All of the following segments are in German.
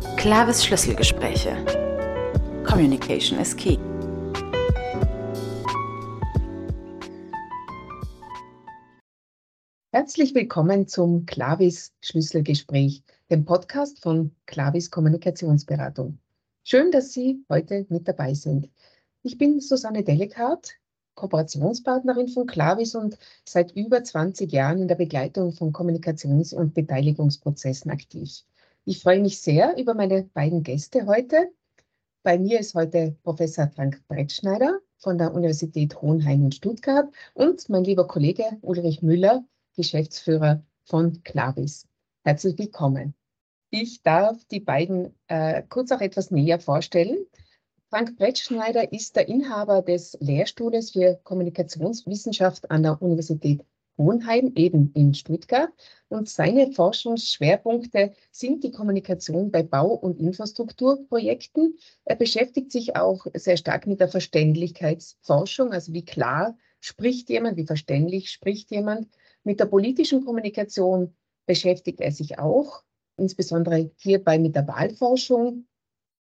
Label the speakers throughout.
Speaker 1: Clavis Schlüsselgespräche. Communication is key.
Speaker 2: Herzlich willkommen zum Clavis Schlüsselgespräch, dem Podcast von Clavis Kommunikationsberatung. Schön, dass Sie heute mit dabei sind. Ich bin Susanne Delikart, Kooperationspartnerin von Clavis und seit über 20 Jahren in der Begleitung von Kommunikations- und Beteiligungsprozessen aktiv. Ich freue mich sehr über meine beiden Gäste heute. Bei mir ist heute Professor Frank Brettschneider von der Universität Hohenheim in Stuttgart und mein lieber Kollege Ulrich Müller, Geschäftsführer von Clavis. Herzlich willkommen. Ich darf die beiden äh, kurz auch etwas näher vorstellen. Frank Brettschneider ist der Inhaber des Lehrstuhles für Kommunikationswissenschaft an der Universität Hohenheim, eben in Stuttgart. Und seine Forschungsschwerpunkte sind die Kommunikation bei Bau- und Infrastrukturprojekten. Er beschäftigt sich auch sehr stark mit der Verständlichkeitsforschung, also wie klar spricht jemand, wie verständlich spricht jemand. Mit der politischen Kommunikation beschäftigt er sich auch, insbesondere hierbei mit der Wahlforschung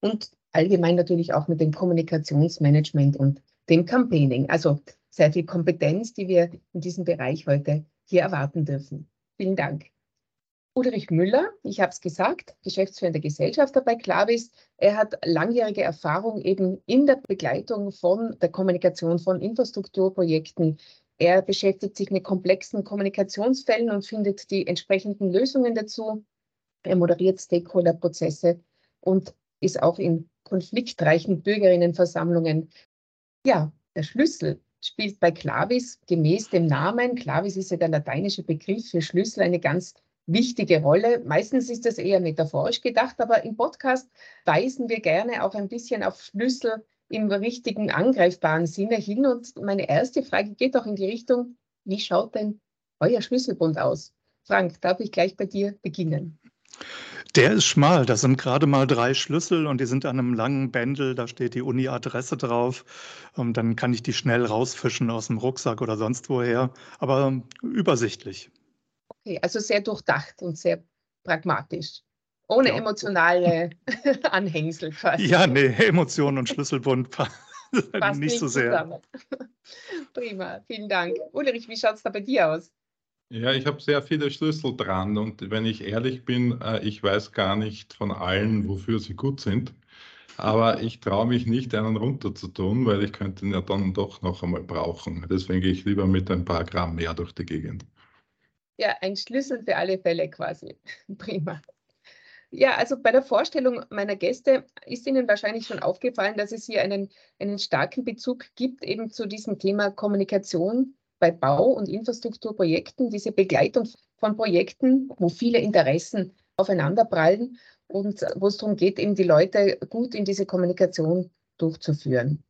Speaker 2: und allgemein natürlich auch mit dem Kommunikationsmanagement und dem Campaigning. Also sehr viel Kompetenz, die wir in diesem Bereich heute hier erwarten dürfen. Vielen Dank. Ulrich Müller, ich habe es gesagt, geschäftsführender Gesellschafter bei Clavis. Er hat langjährige Erfahrung eben in der Begleitung von der Kommunikation von Infrastrukturprojekten. Er beschäftigt sich mit komplexen Kommunikationsfällen und findet die entsprechenden Lösungen dazu. Er moderiert Stakeholder-Prozesse und ist auch in konfliktreichen Bürgerinnenversammlungen. Ja, der Schlüssel spielt bei Clavis gemäß dem Namen, Clavis ist ja der lateinische Begriff für Schlüssel, eine ganz wichtige Rolle. Meistens ist das eher metaphorisch gedacht, aber im Podcast weisen wir gerne auch ein bisschen auf Schlüssel im richtigen, angreifbaren Sinne hin. Und meine erste Frage geht auch in die Richtung, wie schaut denn euer Schlüsselbund aus? Frank, darf ich gleich bei dir beginnen?
Speaker 3: Der ist schmal. Das sind gerade mal drei Schlüssel und die sind an einem langen Bändel. Da steht die Uni-Adresse drauf. Und dann kann ich die schnell rausfischen aus dem Rucksack oder sonst woher. Aber übersichtlich.
Speaker 2: Okay, also sehr durchdacht und sehr pragmatisch. Ohne ja. emotionale Anhängsel
Speaker 3: quasi. Ja, nee, Emotionen und Schlüsselbund nicht, nicht so sehr.
Speaker 2: Prima, vielen Dank. Ulrich, wie schaut es da bei dir aus?
Speaker 4: Ja, ich habe sehr viele Schlüssel dran und wenn ich ehrlich bin, äh, ich weiß gar nicht von allen, wofür sie gut sind. Aber ich traue mich nicht, einen runterzutun, weil ich könnte ihn ja dann doch noch einmal brauchen. Deswegen gehe ich lieber mit ein paar Gramm mehr durch die Gegend.
Speaker 2: Ja, ein Schlüssel für alle Fälle quasi. Prima. Ja, also bei der Vorstellung meiner Gäste ist Ihnen wahrscheinlich schon aufgefallen, dass es hier einen, einen starken Bezug gibt eben zu diesem Thema Kommunikation bei Bau- und Infrastrukturprojekten, diese Begleitung von Projekten, wo viele Interessen aufeinanderprallen und wo es darum geht, eben die Leute gut in diese Kommunikation durchzuführen.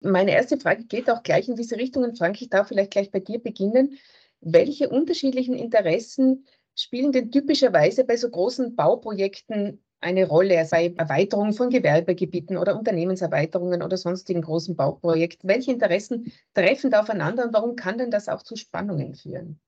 Speaker 2: Meine erste Frage geht auch gleich in diese Richtung und Frank, ich darf vielleicht gleich bei dir beginnen. Welche unterschiedlichen Interessen spielen denn typischerweise bei so großen Bauprojekten eine Rolle, sei Erweiterung von Gewerbegebieten oder Unternehmenserweiterungen oder sonstigen großen Bauprojekten. Welche Interessen treffen da aufeinander und warum kann denn das auch zu Spannungen führen?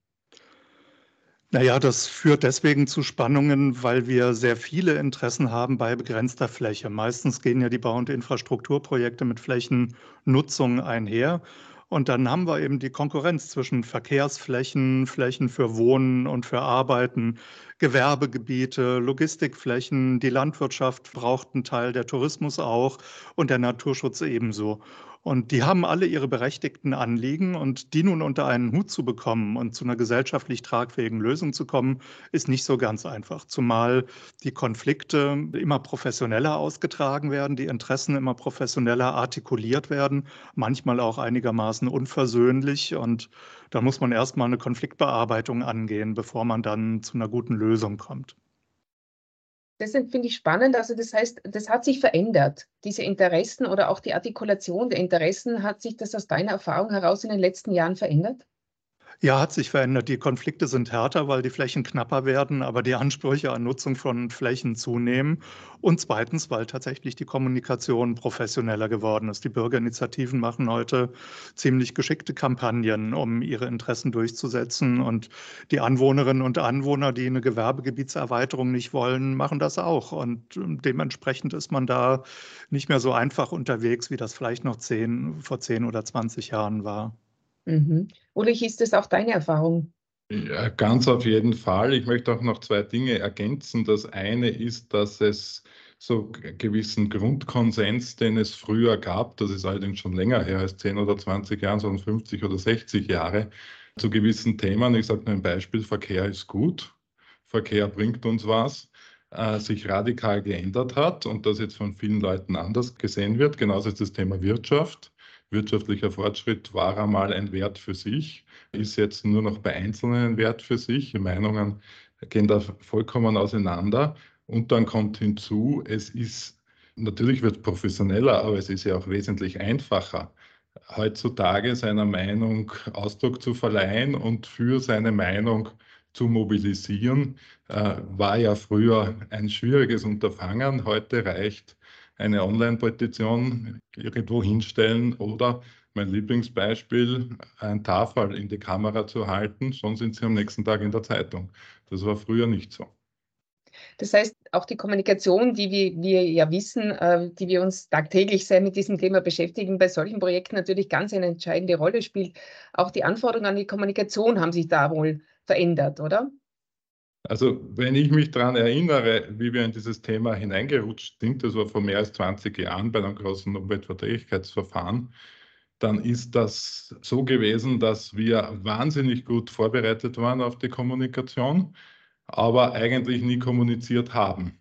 Speaker 3: Naja, das führt deswegen zu Spannungen, weil wir sehr viele Interessen haben bei begrenzter Fläche. Meistens gehen ja die Bau- und Infrastrukturprojekte mit Flächennutzung einher. Und dann haben wir eben die Konkurrenz zwischen Verkehrsflächen, Flächen für Wohnen und für Arbeiten, Gewerbegebiete, Logistikflächen. Die Landwirtschaft braucht einen Teil, der Tourismus auch und der Naturschutz ebenso. Und die haben alle ihre berechtigten Anliegen und die nun unter einen Hut zu bekommen und zu einer gesellschaftlich tragfähigen Lösung zu kommen, ist nicht so ganz einfach. Zumal die Konflikte immer professioneller ausgetragen werden, die Interessen immer professioneller artikuliert werden, manchmal auch einigermaßen unversöhnlich. Und da muss man erstmal eine Konfliktbearbeitung angehen, bevor man dann zu einer guten Lösung kommt
Speaker 2: das finde ich spannend. Also das heißt, das hat sich verändert. Diese Interessen oder auch die Artikulation der Interessen, hat sich das aus deiner Erfahrung heraus in den letzten Jahren verändert?
Speaker 3: Ja, hat sich verändert. Die Konflikte sind härter, weil die Flächen knapper werden, aber die Ansprüche an Nutzung von Flächen zunehmen. Und zweitens, weil tatsächlich die Kommunikation professioneller geworden ist. Die Bürgerinitiativen machen heute ziemlich geschickte Kampagnen, um ihre Interessen durchzusetzen. Und die Anwohnerinnen und Anwohner, die eine Gewerbegebietserweiterung nicht wollen, machen das auch. Und ähm, dementsprechend ist man da nicht mehr so einfach unterwegs, wie das vielleicht noch zehn, vor zehn oder 20 Jahren war.
Speaker 2: Mhm. Ulrich, ist das auch deine Erfahrung?
Speaker 4: Ja, ganz auf jeden Fall. Ich möchte auch noch zwei Dinge ergänzen. Das eine ist, dass es so gewissen Grundkonsens, den es früher gab, das ist allerdings schon länger her als 10 oder 20 Jahre, sondern 50 oder 60 Jahre, zu gewissen Themen. Ich sage nur ein Beispiel, Verkehr ist gut, Verkehr bringt uns was, äh, sich radikal geändert hat und das jetzt von vielen Leuten anders gesehen wird. Genauso ist das Thema Wirtschaft wirtschaftlicher Fortschritt war einmal ein Wert für sich, ist jetzt nur noch bei Einzelnen ein Wert für sich. Die Meinungen gehen da vollkommen auseinander. Und dann kommt hinzu, es ist, natürlich wird es professioneller, aber es ist ja auch wesentlich einfacher, heutzutage seiner Meinung Ausdruck zu verleihen und für seine Meinung zu mobilisieren, äh, war ja früher ein schwieriges Unterfangen. Heute reicht eine Online-Petition irgendwo hinstellen oder mein Lieblingsbeispiel, ein Tafel in die Kamera zu halten, schon sind sie am nächsten Tag in der Zeitung. Das war früher nicht so.
Speaker 2: Das heißt, auch die Kommunikation, die wir, wir ja wissen, äh, die wir uns tagtäglich sehr mit diesem Thema beschäftigen, bei solchen Projekten natürlich ganz eine entscheidende Rolle spielt. Auch die Anforderungen an die Kommunikation haben sich da wohl verändert, oder?
Speaker 4: Also wenn ich mich daran erinnere, wie wir in dieses Thema hineingerutscht sind, das war vor mehr als 20 Jahren bei einem großen Umweltverträglichkeitsverfahren, dann ist das so gewesen, dass wir wahnsinnig gut vorbereitet waren auf die Kommunikation, aber eigentlich nie kommuniziert haben.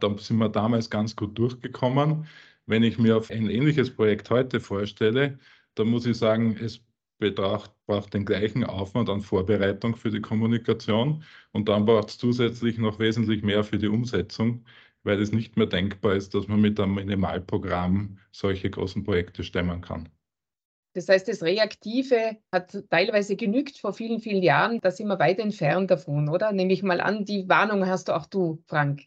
Speaker 4: Da sind wir damals ganz gut durchgekommen. Wenn ich mir auf ein ähnliches Projekt heute vorstelle, dann muss ich sagen, es betracht, braucht den gleichen Aufwand an Vorbereitung für die Kommunikation und dann braucht es zusätzlich noch wesentlich mehr für die Umsetzung, weil es nicht mehr denkbar ist, dass man mit einem Minimalprogramm solche großen Projekte stemmen kann.
Speaker 2: Das heißt, das Reaktive hat teilweise genügt vor vielen, vielen Jahren. Da sind wir weit entfernt davon, oder? Nehme ich mal an, die Warnung hast du auch du, Frank.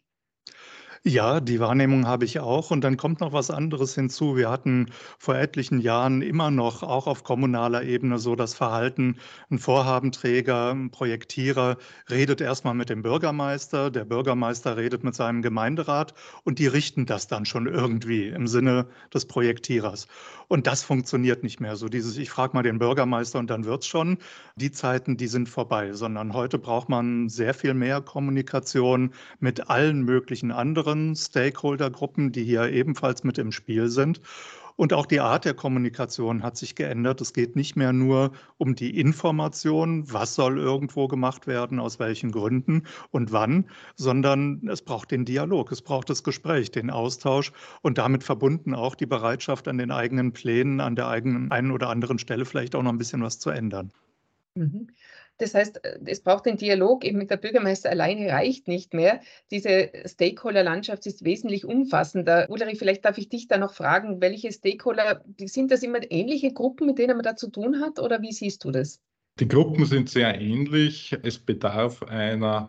Speaker 3: Ja, die Wahrnehmung habe ich auch. Und dann kommt noch was anderes hinzu. Wir hatten vor etlichen Jahren immer noch, auch auf kommunaler Ebene, so das Verhalten, ein Vorhabenträger, ein Projektierer redet erstmal mit dem Bürgermeister, der Bürgermeister redet mit seinem Gemeinderat und die richten das dann schon irgendwie im Sinne des Projektierers. Und das funktioniert nicht mehr. So dieses, ich frage mal den Bürgermeister und dann wird's schon. Die Zeiten, die sind vorbei, sondern heute braucht man sehr viel mehr Kommunikation mit allen möglichen anderen Stakeholdergruppen, die hier ebenfalls mit im Spiel sind. Und auch die Art der Kommunikation hat sich geändert. Es geht nicht mehr nur um die Information, was soll irgendwo gemacht werden, aus welchen Gründen und wann, sondern es braucht den Dialog, es braucht das Gespräch, den Austausch und damit verbunden auch die Bereitschaft, an den eigenen Plänen, an der eigenen einen oder anderen Stelle vielleicht auch noch ein bisschen was zu ändern.
Speaker 2: Mhm. Das heißt, es braucht den Dialog eben mit der Bürgermeister alleine reicht nicht mehr. Diese Stakeholder-Landschaft ist wesentlich umfassender. Ulrich, vielleicht darf ich dich da noch fragen, welche Stakeholder, sind das immer ähnliche Gruppen, mit denen man da zu tun hat oder wie siehst du das?
Speaker 4: Die Gruppen sind sehr ähnlich. Es bedarf einer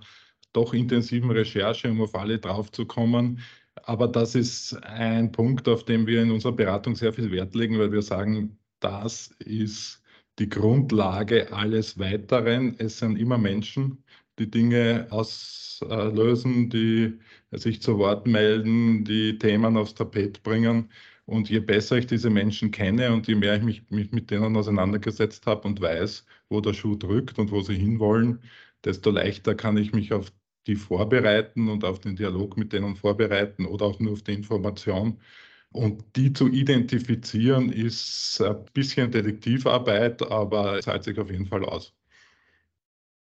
Speaker 4: doch intensiven Recherche, um auf alle draufzukommen. Aber das ist ein Punkt, auf den wir in unserer Beratung sehr viel Wert legen, weil wir sagen, das ist die Grundlage alles Weiteren. Es sind immer Menschen, die Dinge auslösen, die sich zu Wort melden, die Themen aufs Tapet bringen. Und je besser ich diese Menschen kenne und je mehr ich mich, mich mit denen auseinandergesetzt habe und weiß, wo der Schuh drückt und wo sie hinwollen, desto leichter kann ich mich auf die vorbereiten und auf den Dialog mit denen vorbereiten oder auch nur auf die Information. Und die zu identifizieren ist ein bisschen Detektivarbeit, aber es zahlt sich auf jeden Fall aus.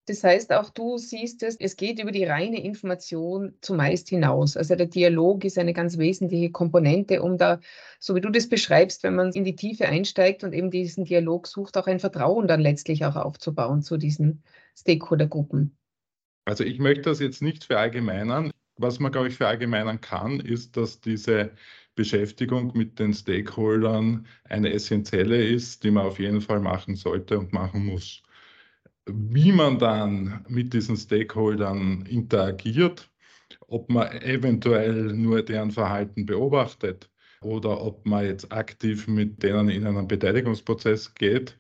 Speaker 2: Das heißt, auch du siehst es, es geht über die reine Information zumeist hinaus. Also der Dialog ist eine ganz wesentliche Komponente, um da, so wie du das beschreibst, wenn man in die Tiefe einsteigt und eben diesen Dialog sucht, auch ein Vertrauen dann letztlich auch aufzubauen zu diesen Stakeholdergruppen.
Speaker 4: Also ich möchte das jetzt nicht verallgemeinern. Was man, glaube ich, verallgemeinern kann, ist, dass diese Beschäftigung mit den Stakeholdern eine essentielle ist, die man auf jeden Fall machen sollte und machen muss. wie man dann mit diesen Stakeholdern interagiert, ob man eventuell nur deren Verhalten beobachtet oder ob man jetzt aktiv mit denen in einen Beteiligungsprozess geht,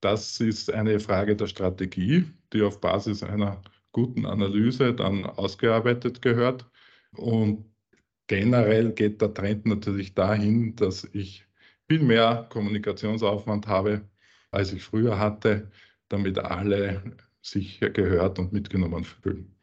Speaker 4: das ist eine Frage der Strategie, die auf Basis einer guten Analyse dann ausgearbeitet gehört. Und generell geht der Trend natürlich dahin, dass ich viel mehr Kommunikationsaufwand habe, als ich früher hatte, damit alle sich gehört und mitgenommen fühlen.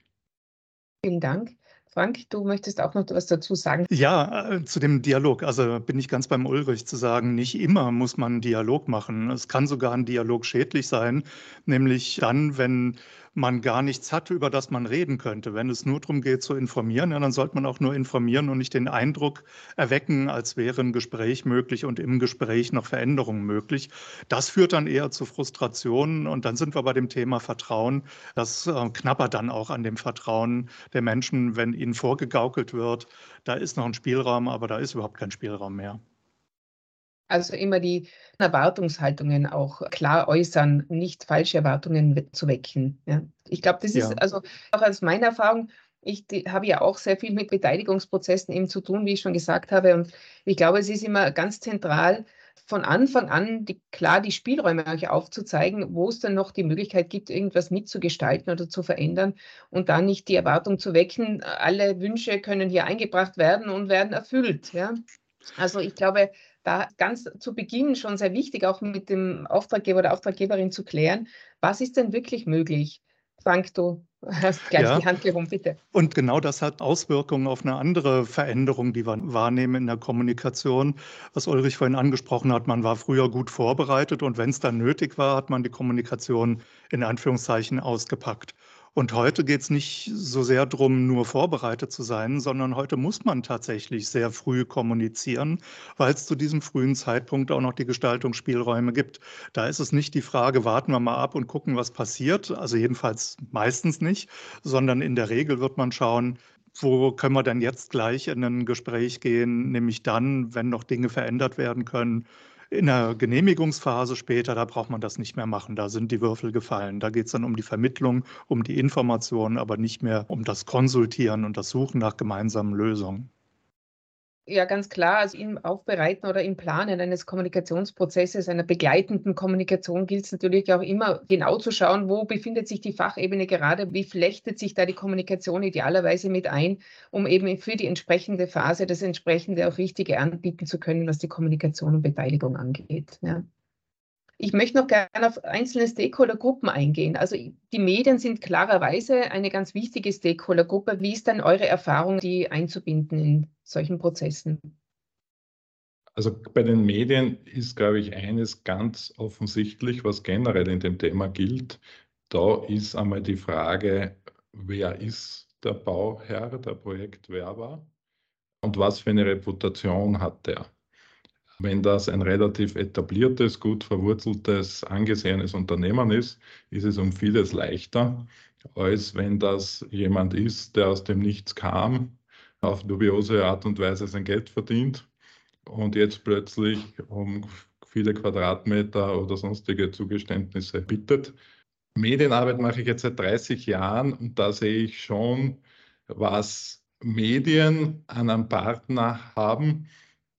Speaker 2: Vielen Dank. Frank, du möchtest auch noch etwas dazu sagen?
Speaker 3: Ja, äh, zu dem Dialog. Also bin ich ganz beim Ulrich zu sagen, nicht immer muss man einen Dialog machen. Es kann sogar ein Dialog schädlich sein, nämlich dann, wenn man gar nichts hat, über das man reden könnte. Wenn es nur darum geht zu informieren, ja, dann sollte man auch nur informieren und nicht den Eindruck erwecken, als wäre ein Gespräch möglich und im Gespräch noch Veränderungen möglich. Das führt dann eher zu Frustrationen und dann sind wir bei dem Thema Vertrauen. Das äh, knabbert dann auch an dem Vertrauen der Menschen, wenn ihnen vorgegaukelt wird, da ist noch ein Spielraum, aber da ist überhaupt kein Spielraum mehr.
Speaker 2: Also immer die Erwartungshaltungen auch klar äußern, nicht falsche Erwartungen zu wecken. Ja. Ich glaube, das ist also auch aus meiner Erfahrung, ich habe ja auch sehr viel mit Beteiligungsprozessen eben zu tun, wie ich schon gesagt habe. Und ich glaube, es ist immer ganz zentral, von Anfang an die, klar die Spielräume euch aufzuzeigen, wo es dann noch die Möglichkeit gibt, irgendwas mitzugestalten oder zu verändern und dann nicht die Erwartung zu wecken, alle Wünsche können hier eingebracht werden und werden erfüllt. Ja? Also ich glaube, da ganz zu Beginn schon sehr wichtig, auch mit dem Auftraggeber oder Auftraggeberin zu klären, was ist denn wirklich möglich? Frank, du hast gleich ja. die Hand gehoben, bitte.
Speaker 3: Und genau das hat Auswirkungen auf eine andere Veränderung, die wir wahrnehmen in der Kommunikation. Was Ulrich vorhin angesprochen hat, man war früher gut vorbereitet und wenn es dann nötig war, hat man die Kommunikation in Anführungszeichen ausgepackt. Und heute geht es nicht so sehr darum, nur vorbereitet zu sein, sondern heute muss man tatsächlich sehr früh kommunizieren, weil es zu diesem frühen Zeitpunkt auch noch die Gestaltungsspielräume gibt. Da ist es nicht die Frage, warten wir mal ab und gucken, was passiert. Also jedenfalls meistens nicht, sondern in der Regel wird man schauen, wo können wir denn jetzt gleich in ein Gespräch gehen, nämlich dann, wenn noch Dinge verändert werden können in der Genehmigungsphase später, da braucht man das nicht mehr machen. Da sind die Würfel gefallen. Da geht es dann um die Vermittlung, um die Information, aber nicht mehr um das Konsultieren und das Suchen nach gemeinsamen Lösungen.
Speaker 2: Ja, ganz klar. Also im Aufbereiten oder im Planen eines Kommunikationsprozesses, einer begleitenden Kommunikation gilt es natürlich auch immer genau zu schauen, wo befindet sich die Fachebene gerade, wie flechtet sich da die Kommunikation idealerweise mit ein, um eben für die entsprechende Phase das entsprechende auch Richtige anbieten zu können, was die Kommunikation und Beteiligung angeht. Ja. Ich möchte noch gerne auf einzelne Stakeholdergruppen eingehen. Also die Medien sind klarerweise eine ganz wichtige Stakeholdergruppe. Wie ist dann eure Erfahrung, die einzubinden in solchen Prozessen?
Speaker 4: Also bei den Medien ist, glaube ich, eines ganz offensichtlich, was generell in dem Thema gilt. Da ist einmal die Frage, wer ist der Bauherr, der Projektwerber und was für eine Reputation hat der? Wenn das ein relativ etabliertes, gut verwurzeltes, angesehenes Unternehmen ist, ist es um vieles leichter, als wenn das jemand ist, der aus dem Nichts kam, auf dubiose Art und Weise sein Geld verdient und jetzt plötzlich um viele Quadratmeter oder sonstige Zugeständnisse bittet. Medienarbeit mache ich jetzt seit 30 Jahren und da sehe ich schon, was Medien an einem Partner haben,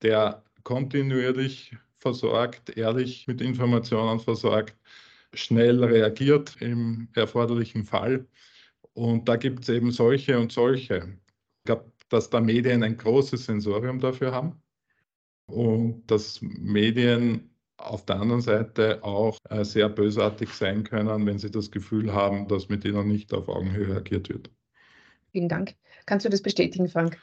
Speaker 4: der kontinuierlich versorgt, ehrlich mit Informationen versorgt, schnell reagiert im erforderlichen Fall. Und da gibt es eben solche und solche. Ich glaube, dass da Medien ein großes Sensorium dafür haben und dass Medien auf der anderen Seite auch äh, sehr bösartig sein können, wenn sie das Gefühl haben, dass mit ihnen nicht auf Augenhöhe agiert wird.
Speaker 2: Vielen Dank. Kannst du das bestätigen, Frank?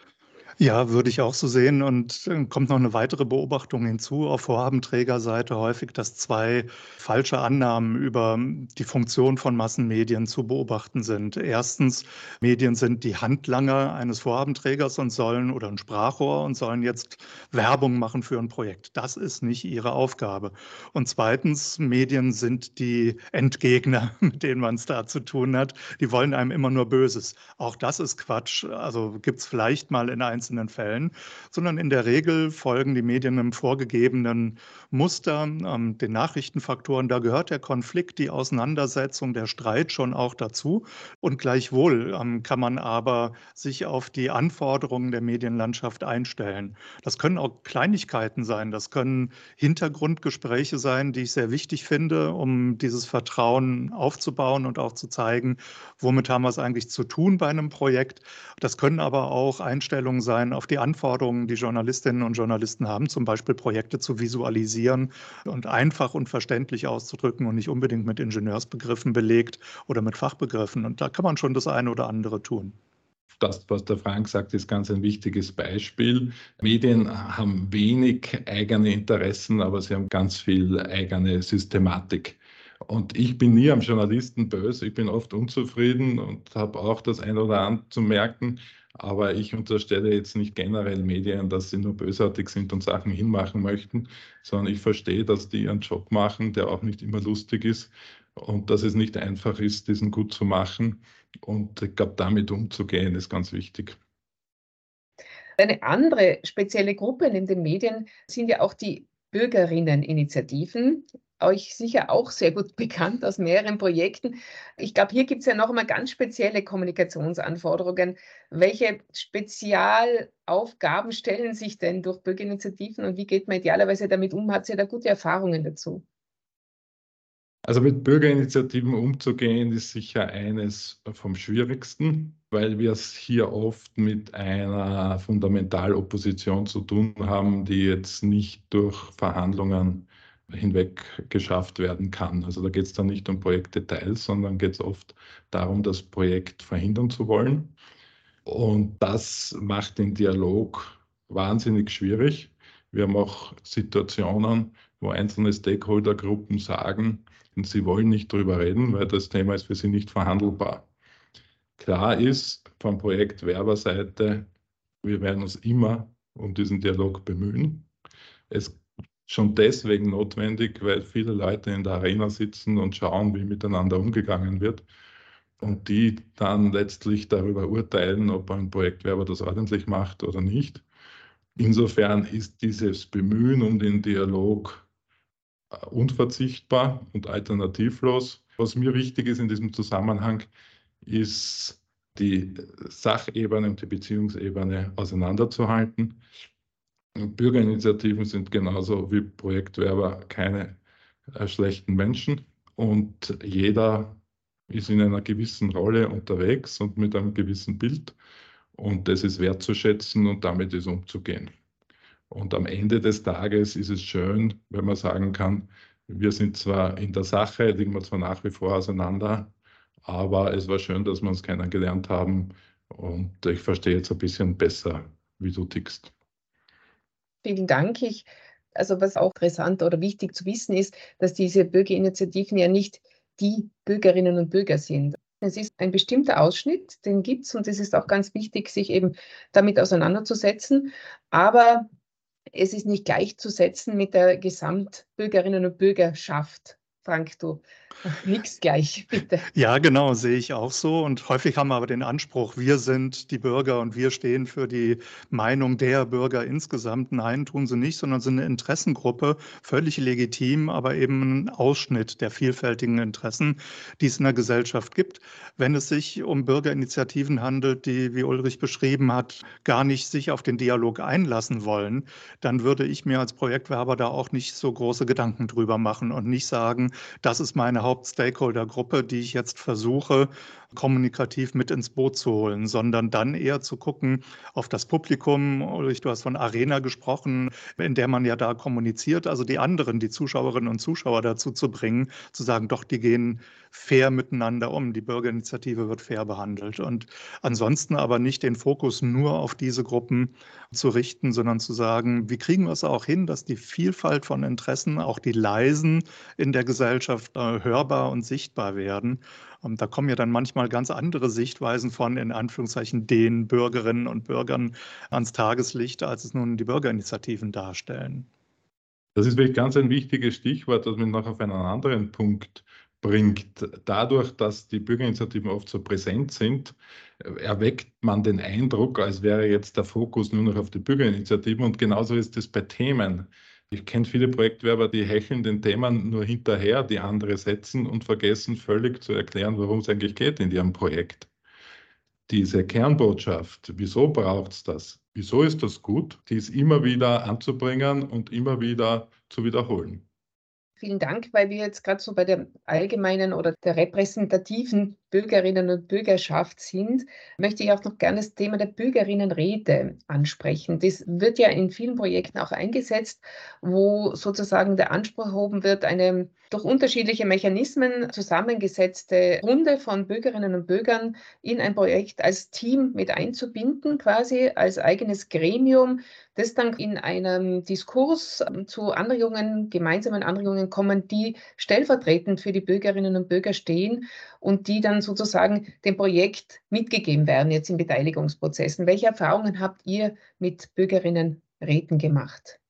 Speaker 3: Ja, würde ich auch so sehen. Und dann kommt noch eine weitere Beobachtung hinzu auf Vorhabenträgerseite häufig, dass zwei falsche Annahmen über die Funktion von Massenmedien zu beobachten sind. Erstens, Medien sind die Handlanger eines Vorhabenträgers und sollen oder ein Sprachrohr und sollen jetzt Werbung machen für ein Projekt. Das ist nicht ihre Aufgabe. Und zweitens, Medien sind die Endgegner, mit denen man es da zu tun hat. Die wollen einem immer nur Böses. Auch das ist Quatsch. Also gibt es vielleicht mal in ein einzelnen Fällen, sondern in der Regel folgen die Medien einem vorgegebenen Muster, ähm, den Nachrichtenfaktoren. Da gehört der Konflikt, die Auseinandersetzung, der Streit schon auch dazu. Und gleichwohl ähm, kann man aber sich auf die Anforderungen der Medienlandschaft einstellen. Das können auch Kleinigkeiten sein, das können Hintergrundgespräche sein, die ich sehr wichtig finde, um dieses Vertrauen aufzubauen und auch zu zeigen, womit haben wir es eigentlich zu tun bei einem Projekt. Das können aber auch Einstellungen sein auf die Anforderungen, die Journalistinnen und Journalisten haben, zum Beispiel Projekte zu visualisieren und einfach und verständlich auszudrücken und nicht unbedingt mit Ingenieursbegriffen belegt oder mit Fachbegriffen. Und da kann man schon das eine oder andere tun
Speaker 4: das, was der Frank sagt, ist ganz ein wichtiges Beispiel. Medien haben wenig eigene Interessen, aber sie haben ganz viel eigene Systematik. Und ich bin nie am Journalisten böse, ich bin oft unzufrieden und habe auch das ein oder andere zu merken. Aber ich unterstelle jetzt nicht generell Medien, dass sie nur bösartig sind und Sachen hinmachen möchten, sondern ich verstehe, dass die ihren Job machen, der auch nicht immer lustig ist und dass es nicht einfach ist, diesen gut zu machen. Und ich glaube, damit umzugehen, ist ganz wichtig.
Speaker 2: Eine andere spezielle Gruppe in den Medien sind ja auch die Bürgerinneninitiativen. Euch sicher auch sehr gut bekannt aus mehreren Projekten. Ich glaube, hier gibt es ja noch einmal ganz spezielle Kommunikationsanforderungen. Welche Spezialaufgaben stellen sich denn durch Bürgerinitiativen und wie geht man idealerweise damit um? Hat sie da gute Erfahrungen dazu?
Speaker 4: Also mit Bürgerinitiativen umzugehen, ist sicher eines vom schwierigsten, weil wir es hier oft mit einer Fundamentalopposition zu tun haben, die jetzt nicht durch Verhandlungen hinweg geschafft werden kann. Also da geht es dann nicht um Projektdetails, sondern geht es oft darum, das Projekt verhindern zu wollen. Und das macht den Dialog wahnsinnig schwierig. Wir haben auch Situationen, wo einzelne Stakeholdergruppen sagen, sie wollen nicht darüber reden, weil das Thema ist für sie nicht verhandelbar. Klar ist vom Projekt Werberseite, wir werden uns immer um diesen Dialog bemühen. Es schon deswegen notwendig, weil viele Leute in der Arena sitzen und schauen, wie miteinander umgegangen wird und die dann letztlich darüber urteilen, ob ein Projektwerber das ordentlich macht oder nicht. Insofern ist dieses Bemühen um den Dialog unverzichtbar und alternativlos. Was mir wichtig ist in diesem Zusammenhang, ist die Sachebene und die Beziehungsebene auseinanderzuhalten. Bürgerinitiativen sind genauso wie Projektwerber keine äh, schlechten Menschen und jeder ist in einer gewissen Rolle unterwegs und mit einem gewissen Bild und das ist wertzuschätzen und damit ist umzugehen. Und am Ende des Tages ist es schön, wenn man sagen kann, wir sind zwar in der Sache, liegen wir zwar nach wie vor auseinander, aber es war schön, dass wir uns kennengelernt haben und ich verstehe jetzt ein bisschen besser, wie du tickst.
Speaker 2: Vielen Dank. Ich, also was auch interessant oder wichtig zu wissen ist, dass diese Bürgerinitiativen ja nicht die Bürgerinnen und Bürger sind. Es ist ein bestimmter Ausschnitt, den gibt es und es ist auch ganz wichtig, sich eben damit auseinanderzusetzen. Aber es ist nicht gleichzusetzen mit der Gesamtbürgerinnen und Bürgerschaft. Frank, du Nix gleich, bitte.
Speaker 3: Ja, genau, sehe ich auch so. Und häufig haben wir aber den Anspruch, wir sind die Bürger und wir stehen für die Meinung der Bürger insgesamt. Nein, tun sie nicht, sondern sind eine Interessengruppe, völlig legitim, aber eben ein Ausschnitt der vielfältigen Interessen, die es in der Gesellschaft gibt. Wenn es sich um Bürgerinitiativen handelt, die, wie Ulrich beschrieben hat, gar nicht sich auf den Dialog einlassen wollen, dann würde ich mir als Projektwerber da auch nicht so große Gedanken drüber machen und nicht sagen, das ist meine Hauptstakeholder-Gruppe, die ich jetzt versuche, kommunikativ mit ins Boot zu holen, sondern dann eher zu gucken auf das Publikum. Ulrich, du hast von Arena gesprochen, in der man ja da kommuniziert, also die anderen, die Zuschauerinnen und Zuschauer dazu zu bringen, zu sagen, doch, die gehen fair miteinander um. Die Bürgerinitiative wird fair behandelt. Und ansonsten aber nicht den Fokus nur auf diese Gruppen zu richten, sondern zu sagen, wie kriegen wir es auch hin, dass die Vielfalt von Interessen, auch die leisen in der Gesellschaft, äh, hörbar und sichtbar werden. Und da kommen ja dann manchmal ganz andere Sichtweisen von, in Anführungszeichen, den Bürgerinnen und Bürgern ans Tageslicht, als es nun die Bürgerinitiativen darstellen.
Speaker 4: Das ist wirklich ganz ein wichtiges Stichwort, das mich noch auf einen anderen Punkt bringt. Dadurch, dass die Bürgerinitiativen oft so präsent sind, erweckt man den Eindruck, als wäre jetzt der Fokus nur noch auf die Bürgerinitiativen. Und genauso ist es bei Themen. Ich kenne viele Projektwerber, die hecheln den Themen nur hinterher, die andere setzen und vergessen völlig zu erklären, worum es eigentlich geht in ihrem Projekt. Diese Kernbotschaft, wieso braucht es das? Wieso ist das gut? Die ist immer wieder anzubringen und immer wieder zu wiederholen.
Speaker 2: Vielen Dank, weil wir jetzt gerade so bei der allgemeinen oder der repräsentativen Bürgerinnen und Bürgerschaft sind, möchte ich auch noch gerne das Thema der Bürgerinnenräte ansprechen. Das wird ja in vielen Projekten auch eingesetzt, wo sozusagen der Anspruch erhoben wird, eine durch unterschiedliche Mechanismen zusammengesetzte Runde von Bürgerinnen und Bürgern in ein Projekt als Team mit einzubinden, quasi als eigenes Gremium, das dann in einem Diskurs zu Anregungen, gemeinsamen Anregungen kommen, die stellvertretend für die Bürgerinnen und Bürger stehen und die dann sozusagen dem Projekt mitgegeben werden, jetzt in Beteiligungsprozessen. Welche Erfahrungen habt ihr mit Bürgerinnenräten gemacht?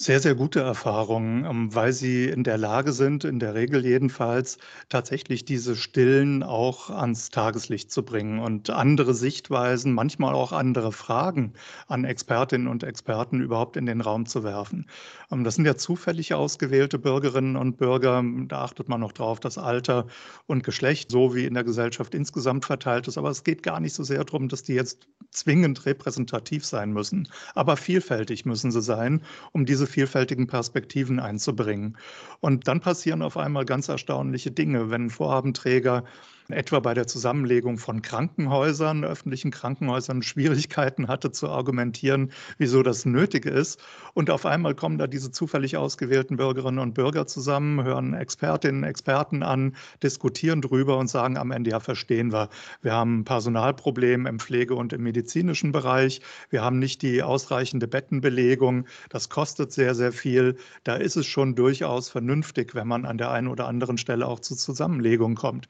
Speaker 3: Sehr, sehr gute Erfahrungen, ähm, weil sie in der Lage sind, in der Regel jedenfalls, tatsächlich diese Stillen auch ans Tageslicht zu bringen und andere Sichtweisen, manchmal auch andere Fragen an Expertinnen und Experten überhaupt in den Raum zu werfen. Ähm, das sind ja zufällig ausgewählte Bürgerinnen und Bürger. Da achtet man noch drauf, dass Alter und Geschlecht so wie in der Gesellschaft insgesamt verteilt ist. Aber es geht gar nicht so sehr darum, dass die jetzt zwingend repräsentativ sein müssen. Aber vielfältig müssen sie sein, um diese vielfältigen Perspektiven einzubringen. Und dann passieren auf einmal ganz erstaunliche Dinge, wenn Vorhabenträger etwa bei der Zusammenlegung von Krankenhäusern, öffentlichen Krankenhäusern, Schwierigkeiten hatte zu argumentieren, wieso das nötig ist. Und auf einmal kommen da diese zufällig ausgewählten Bürgerinnen und Bürger zusammen, hören Expertinnen, Experten an, diskutieren drüber und sagen am Ende, ja, verstehen wir. Wir haben ein Personalproblem im Pflege- und im medizinischen Bereich. Wir haben nicht die ausreichende Bettenbelegung. Das kostet sehr, sehr viel. Da ist es schon durchaus vernünftig, wenn man an der einen oder anderen Stelle auch zu Zusammenlegung kommt.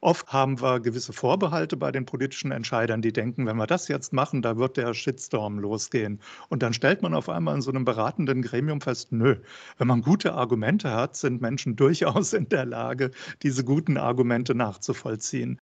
Speaker 3: Oft haben wir gewisse Vorbehalte bei den politischen Entscheidern, die denken, wenn wir das jetzt machen, da wird der Shitstorm losgehen. Und dann stellt man auf einmal in so einem beratenden Gremium fest, nö, wenn man gute Argumente hat, sind Menschen durchaus in der Lage, diese guten Argumente nachzuvollziehen.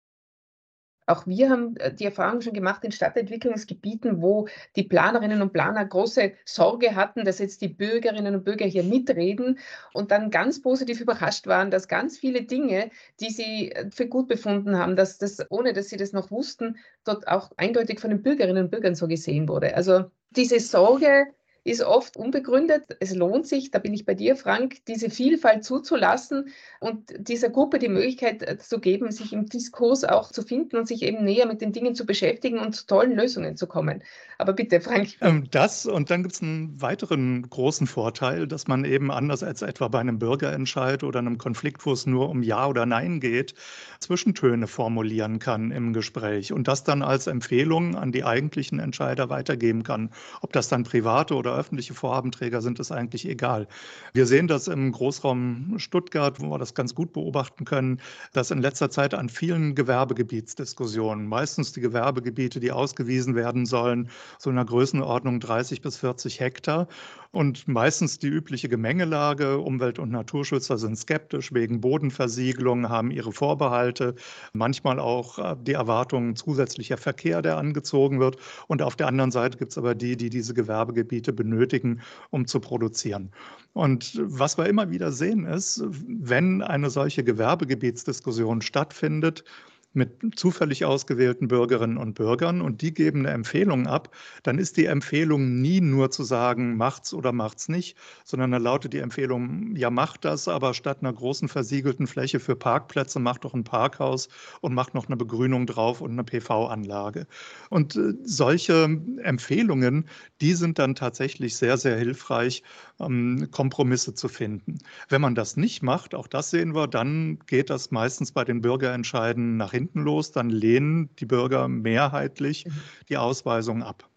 Speaker 2: Auch wir haben äh, die Erfahrung schon gemacht in Stadtentwicklungsgebieten, wo die Planerinnen und Planer große Sorge hatten, dass jetzt die Bürgerinnen und Bürger hier mitreden und dann ganz positiv überrascht waren, dass ganz viele Dinge, die sie äh, für gut befunden haben, dass das, ohne dass sie das noch wussten, dort auch eindeutig von den Bürgerinnen und Bürgern so gesehen wurde. Also diese Sorge, ist oft unbegründet. Es lohnt sich, da bin ich bei dir, Frank, diese Vielfalt zuzulassen und dieser Gruppe die Möglichkeit äh, zu geben, sich im Diskurs auch zu finden und sich eben näher mit den Dingen zu beschäftigen und zu tollen Lösungen zu kommen. Aber bitte, Frank.
Speaker 3: Ähm, das und dann gibt es einen weiteren großen Vorteil, dass man eben anders als etwa bei einem Bürgerentscheid oder einem Konflikt, wo es nur um Ja oder Nein geht, Zwischentöne formulieren kann im Gespräch und das dann als Empfehlung an die eigentlichen Entscheider weitergeben kann. Ob das dann private oder öffentliche Vorhabenträger sind, ist eigentlich egal. Wir sehen das im Großraum Stuttgart, wo wir das ganz gut beobachten können, dass in letzter Zeit an vielen Gewerbegebietsdiskussionen, meistens die Gewerbegebiete, die ausgewiesen werden sollen, so in der Größenordnung 30 bis 40 Hektar und meistens die übliche Gemengelage. Umwelt- und Naturschützer sind skeptisch wegen Bodenversiegelung, haben ihre Vorbehalte, manchmal auch äh, die Erwartungen zusätzlicher Verkehr, der angezogen wird. Und auf der anderen Seite gibt es aber die, die diese Gewerbegebiete benötigen, um zu produzieren. Und was wir immer wieder sehen ist, wenn eine solche Gewerbegebietsdiskussion stattfindet, mit zufällig ausgewählten Bürgerinnen und Bürgern und die geben eine Empfehlung ab, dann ist die Empfehlung nie nur zu sagen, macht's oder macht's nicht, sondern dann lautet die Empfehlung, ja, macht das, aber statt einer großen versiegelten Fläche für Parkplätze macht doch ein Parkhaus und macht noch eine Begrünung drauf und eine PV-Anlage. Und äh, solche Empfehlungen, die sind dann tatsächlich sehr, sehr hilfreich, ähm, Kompromisse zu finden. Wenn man das nicht macht, auch das sehen wir, dann geht das meistens bei den Bürgerentscheiden nach hinten los. Dann lehnen die Bürger mehrheitlich mhm. die Ausweisung ab.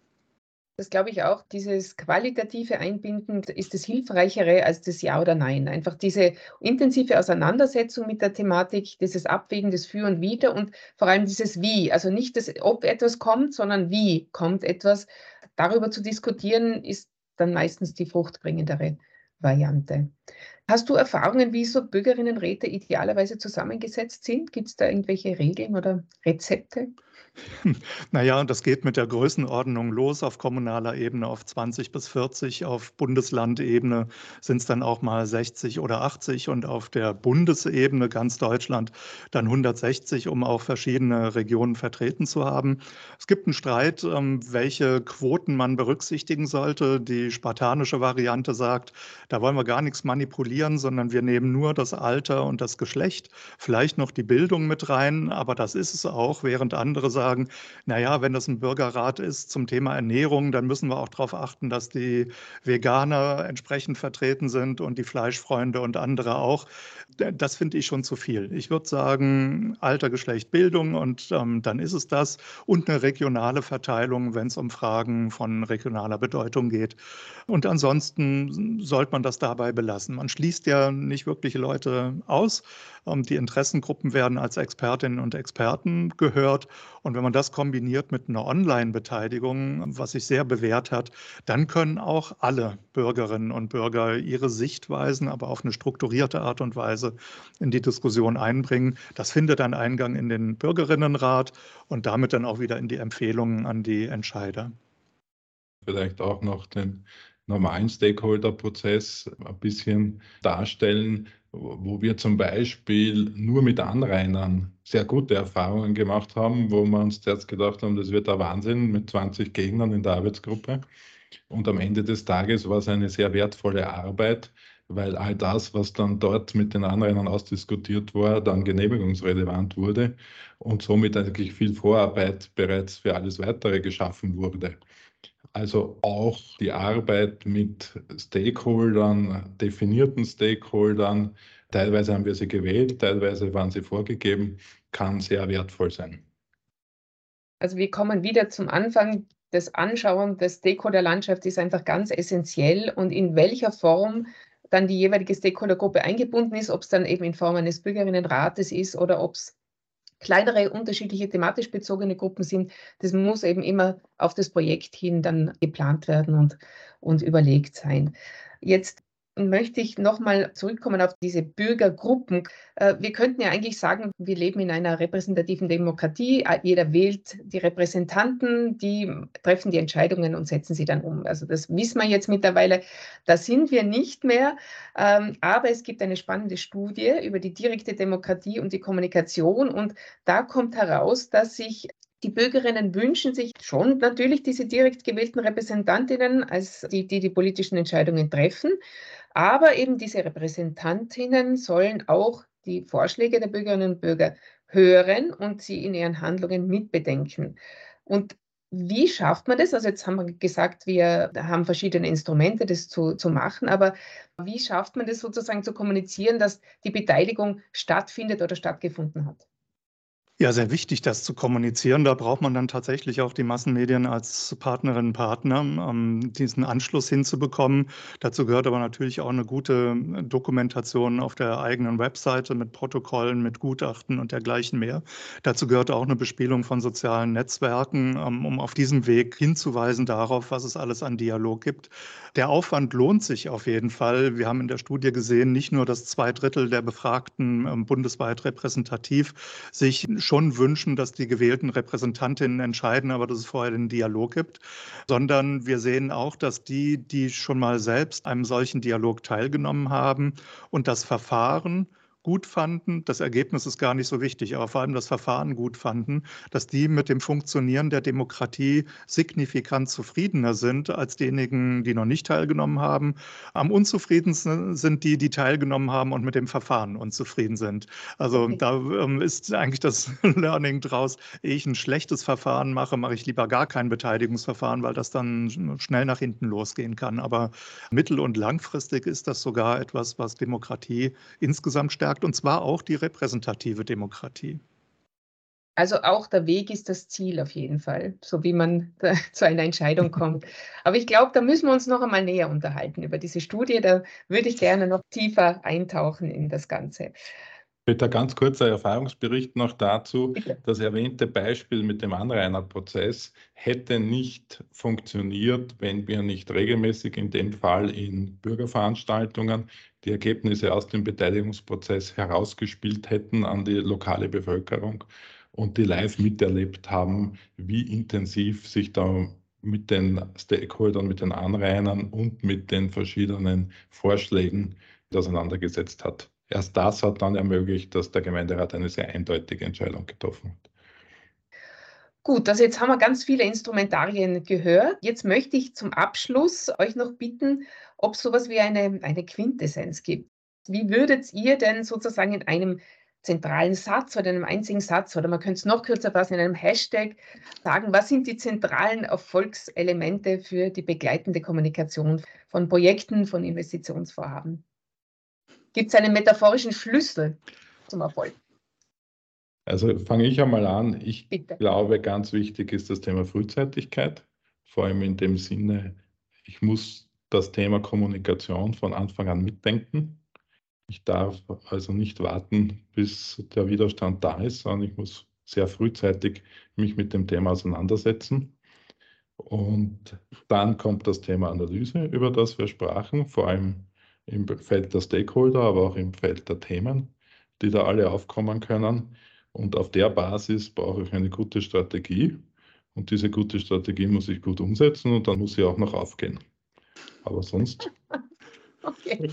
Speaker 2: Das glaube ich auch. Dieses qualitative Einbinden ist das Hilfreichere als das Ja oder Nein. Einfach diese intensive Auseinandersetzung mit der Thematik, dieses Abwägen des Für und Wider und vor allem dieses Wie. Also nicht das, ob etwas kommt, sondern wie kommt etwas. Darüber zu diskutieren ist dann meistens die fruchtbringendere Variante. Hast du Erfahrungen, wie so Bürgerinnenräte idealerweise zusammengesetzt sind? Gibt es da irgendwelche Regeln oder Rezepte?
Speaker 3: Naja, das geht mit der Größenordnung los auf kommunaler Ebene auf 20 bis 40, auf Bundeslandebene sind es dann auch mal 60 oder 80 und auf der Bundesebene ganz Deutschland dann 160, um auch verschiedene Regionen vertreten zu haben. Es gibt einen Streit, ähm, welche Quoten man berücksichtigen sollte. Die spartanische Variante sagt, da wollen wir gar nichts manipulieren, sondern wir nehmen nur das Alter und das Geschlecht, vielleicht noch die Bildung mit rein, aber das ist es auch, während andere sagen, sagen, naja, wenn das ein Bürgerrat ist zum Thema Ernährung, dann müssen wir auch darauf achten, dass die Veganer entsprechend vertreten sind und die Fleischfreunde und andere auch. Das finde ich schon zu viel. Ich würde sagen, Alter, Geschlecht, Bildung und ähm, dann ist es das und eine regionale Verteilung, wenn es um Fragen von regionaler Bedeutung geht. Und ansonsten sollte man das dabei belassen. Man schließt ja nicht wirklich Leute aus. Ähm, die Interessengruppen werden als Expertinnen und Experten gehört. Und wenn man das kombiniert mit einer Online-Beteiligung, was sich sehr bewährt hat, dann können auch alle Bürgerinnen und Bürger ihre Sichtweisen, aber auf eine strukturierte Art und Weise in die Diskussion einbringen. Das findet dann Eingang in den Bürgerinnenrat und damit dann auch wieder in die Empfehlungen an die Entscheider.
Speaker 4: Vielleicht auch noch den normalen Stakeholder-Prozess ein bisschen darstellen, wo wir zum Beispiel nur mit Anrainern sehr gute Erfahrungen gemacht haben, wo wir uns zuerst gedacht haben, das wird ein Wahnsinn mit 20 Gegnern in der Arbeitsgruppe. Und am Ende des Tages war es eine sehr wertvolle Arbeit, weil all das, was dann dort mit den Anrainern ausdiskutiert war, dann genehmigungsrelevant wurde und somit eigentlich viel Vorarbeit bereits für alles Weitere geschaffen wurde. Also auch die Arbeit mit Stakeholdern, definierten Stakeholdern, teilweise haben wir sie gewählt, teilweise waren sie vorgegeben, kann sehr wertvoll sein.
Speaker 2: Also wir kommen wieder zum Anfang. Das Anschauen der Stakeholder-Landschaft ist einfach ganz essentiell und in welcher Form dann die jeweilige Stakeholdergruppe eingebunden ist, ob es dann eben in Form eines Bürgerinnenrates ist oder ob es kleinere, unterschiedliche thematisch bezogene Gruppen sind. Das muss eben immer auf das Projekt hin dann geplant werden und, und überlegt sein. Jetzt möchte ich nochmal zurückkommen auf diese Bürgergruppen. Äh, wir könnten ja eigentlich sagen, wir leben in einer repräsentativen Demokratie. Jeder wählt die Repräsentanten, die treffen die Entscheidungen und setzen sie dann um. Also das wissen wir jetzt mittlerweile. Da sind wir nicht mehr. Ähm, aber es gibt eine spannende Studie über die direkte Demokratie und die Kommunikation. Und da kommt heraus, dass sich die Bürgerinnen wünschen sich schon natürlich diese direkt gewählten Repräsentantinnen als die, die die politischen Entscheidungen treffen. Aber eben diese Repräsentantinnen sollen auch die Vorschläge der Bürgerinnen und Bürger hören und sie in ihren Handlungen mitbedenken. Und wie schafft man das? Also jetzt haben wir gesagt, wir haben verschiedene Instrumente, das zu, zu machen, aber wie schafft man das sozusagen zu kommunizieren, dass die Beteiligung stattfindet oder stattgefunden hat?
Speaker 3: Ja, sehr wichtig, das zu kommunizieren. Da braucht man dann tatsächlich auch die Massenmedien als Partnerinnen und Partner, um diesen Anschluss hinzubekommen. Dazu gehört aber natürlich auch eine gute Dokumentation auf der eigenen Webseite mit Protokollen, mit Gutachten und dergleichen mehr. Dazu gehört auch eine Bespielung von sozialen Netzwerken, um auf diesem Weg hinzuweisen darauf, was es alles an Dialog gibt. Der Aufwand lohnt sich auf jeden Fall. Wir haben in der Studie gesehen, nicht nur, dass zwei Drittel der Befragten ähm, bundesweit repräsentativ sich schon wünschen, dass die gewählten Repräsentantinnen entscheiden, aber dass es vorher den Dialog gibt, sondern wir sehen auch, dass die, die schon mal selbst einem solchen Dialog teilgenommen haben und das Verfahren, gut fanden. Das Ergebnis ist gar nicht so wichtig, aber vor allem das Verfahren gut fanden, dass die mit dem Funktionieren der Demokratie signifikant zufriedener sind als diejenigen, die noch nicht teilgenommen haben. Am unzufriedensten sind die, die teilgenommen haben und mit dem Verfahren unzufrieden sind. Also okay. da ähm, ist eigentlich das Learning draus, ehe ich ein schlechtes Verfahren mache, mache ich lieber gar kein Beteiligungsverfahren, weil das dann schnell nach hinten losgehen kann. Aber mittel- und langfristig ist das sogar etwas, was Demokratie insgesamt stärkt gesagt, und zwar auch die repräsentative Demokratie.
Speaker 2: Also auch der Weg ist das Ziel auf jeden Fall, so wie man zu einer Entscheidung kommt. Aber ich glaube, da müssen wir uns noch einmal näher unterhalten über diese Studie. Da würde ich gerne noch tiefer eintauchen in das Ganze.
Speaker 4: Bitte ganz kurzer Erfahrungsbericht noch dazu. Bitte. Das erwähnte Beispiel mit dem Anrainerprozess hätte nicht funktioniert, wenn wir nicht regelmäßig in dem Fall in Bürgerveranstaltungen die Ergebnisse aus dem Beteiligungsprozess herausgespielt hätten an die lokale Bevölkerung und die live miterlebt haben, wie intensiv sich da mit den Stakeholdern, mit den Anrainern und mit den verschiedenen Vorschlägen auseinandergesetzt hat. Erst das hat dann ermöglicht, dass der Gemeinderat eine sehr eindeutige Entscheidung getroffen hat.
Speaker 2: Gut, also jetzt haben wir ganz viele Instrumentarien gehört. Jetzt möchte ich zum Abschluss euch noch bitten, ob es sowas wie eine, eine Quintessenz gibt. Wie würdet ihr denn sozusagen in einem zentralen Satz oder in einem einzigen Satz oder man könnte es noch kürzer fassen in einem Hashtag sagen, was sind die zentralen Erfolgselemente für die begleitende Kommunikation von Projekten, von Investitionsvorhaben? Gibt es einen metaphorischen Schlüssel zum Erfolg?
Speaker 4: Also fange ich einmal an. Ich Bitte. glaube, ganz wichtig ist das Thema Frühzeitigkeit, vor allem in dem Sinne, ich muss das Thema Kommunikation von Anfang an mitdenken. Ich darf also nicht warten, bis der Widerstand da ist, sondern ich muss sehr frühzeitig mich mit dem Thema auseinandersetzen. Und dann kommt das Thema Analyse, über das wir sprachen, vor allem im Feld der Stakeholder, aber auch im Feld der Themen, die da alle aufkommen können. Und auf der Basis brauche ich eine gute Strategie. Und diese gute Strategie muss ich gut umsetzen und dann muss sie auch noch aufgehen. Aber sonst Okay.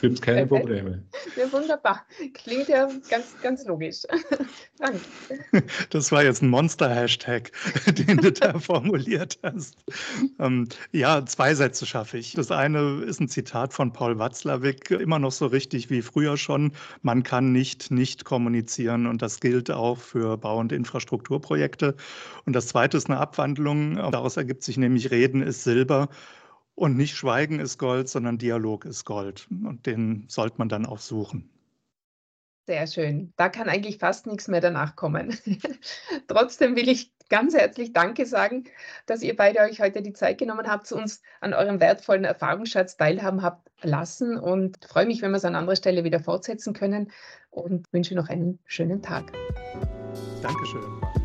Speaker 4: Gibt es keine Probleme.
Speaker 2: Ja, wunderbar. Klingt ja ganz, ganz logisch.
Speaker 3: Danke. Das war jetzt ein Monster-Hashtag, den du da formuliert hast. Ähm, ja, zwei Sätze schaffe ich. Das eine ist ein Zitat von Paul Watzlawick, immer noch so richtig wie früher schon. Man kann nicht nicht kommunizieren und das gilt auch für Bau- und Infrastrukturprojekte. Und das zweite ist eine Abwandlung. Daraus ergibt sich nämlich Reden ist Silber. Und nicht Schweigen ist Gold, sondern Dialog ist Gold. Und den sollte man dann auch suchen.
Speaker 2: Sehr schön. Da kann eigentlich fast nichts mehr danach kommen. Trotzdem will ich ganz herzlich Danke sagen, dass ihr beide euch heute die Zeit genommen habt, uns an eurem wertvollen Erfahrungsschatz teilhaben habt lassen und freue mich, wenn wir es an anderer Stelle wieder fortsetzen können und wünsche noch einen schönen Tag.
Speaker 3: Dankeschön.